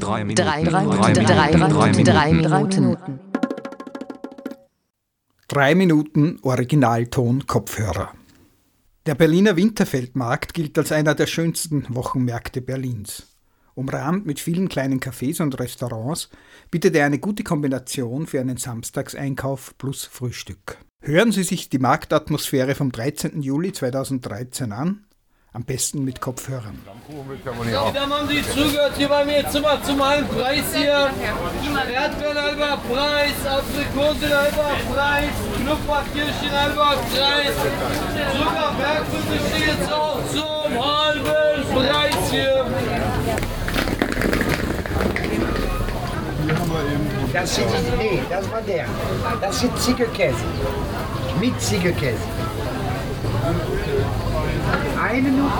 Drei Minuten. Drei, drei, drei, drei, drei, drei Minuten. Drei Minuten Originalton Kopfhörer. Der Berliner Winterfeldmarkt gilt als einer der schönsten Wochenmärkte Berlins. Umrahmt mit vielen kleinen Cafés und Restaurants bietet er eine gute Kombination für einen Samstagseinkauf plus Frühstück. Hören Sie sich die Marktatmosphäre vom 13. Juli 2013 an am besten mit Kopfhörern. So, dann haben Sie zugehört hier bei mir jetzt immer zum einen Preis hier. Erdbeeren halber Preis, Aprikosen halber Preis, Knupperkirschen halber Preis, Zuckerbergkuchen steht jetzt auch zum halben Preis hier. Das sind, nee, das war der. Das sind Ziegelkäse. Mit Ziegelkäse. Eine Minute?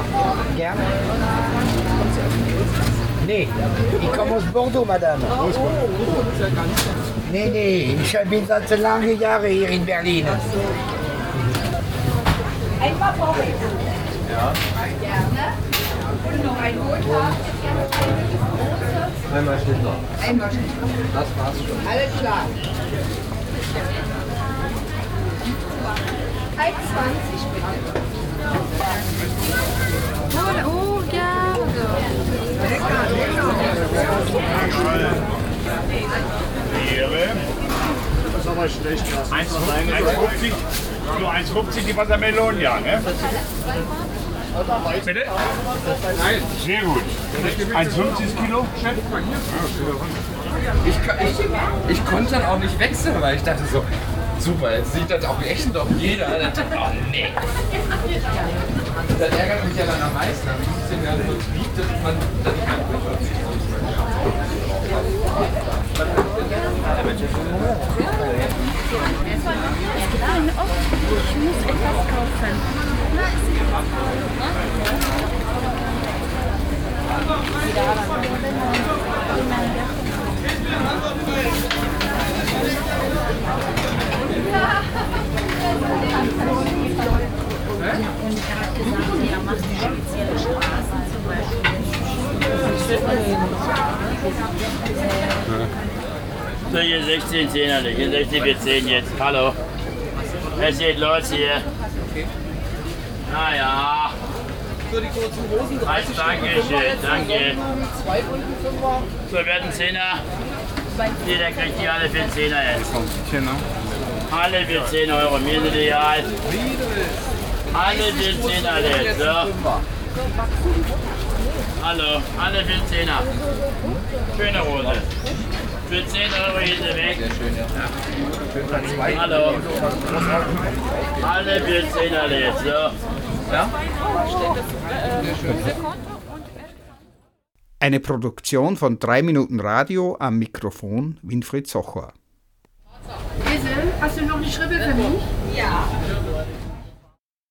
Gerne. Nee, ich komme aus Bordeaux, Madame. Nee, nee, ich bin seit lange Jahre hier in Berlin. Ein paar Pommes. Ja. Gerne. Und noch ein Wohltag. Einmal Schnittler. Einmal Schnittler. Das war's schon. Alles klar. 1,20 bitte. Oh, gerne. Lecker, lecker. Das ist aber schlecht. 1,50 nur 1,50 die Wassermelonen, ja, ne? Bitte? Nein. Sehr gut. 1,50 Kilo, Chef? Ich, ich, ich konnte dann auch nicht wechseln, weil ich dachte so, super, jetzt sieht das auch echt doch jeder. Ich, oh nee. Das ärgert mich ja dann am meisten, aber ich es ja so lieb, dass man dann nicht mehr Ich muss etwas kaufen. Und So, hier 16 10 Hier 16 wir 10 jetzt. Hallo. Es geht los hier. Naja. So die kurzen Hosen, 30 Danke schön, danke. So, werden Zehner. Jeder kriegt die alle für einen Zehner jetzt. Alle für 10 Euro, mir sind die alt. Alle für 10 alle jetzt, so. Hallo, alle für einen Zehner. Schöne Hose. Für 10 Euro hier sind weg. Hallo. Alle für 10 alle jetzt, so. Eine Produktion von 3 Minuten Radio am Mikrofon Winfried Socher. Esel, hast du noch eine Schribbel für mich? Ja.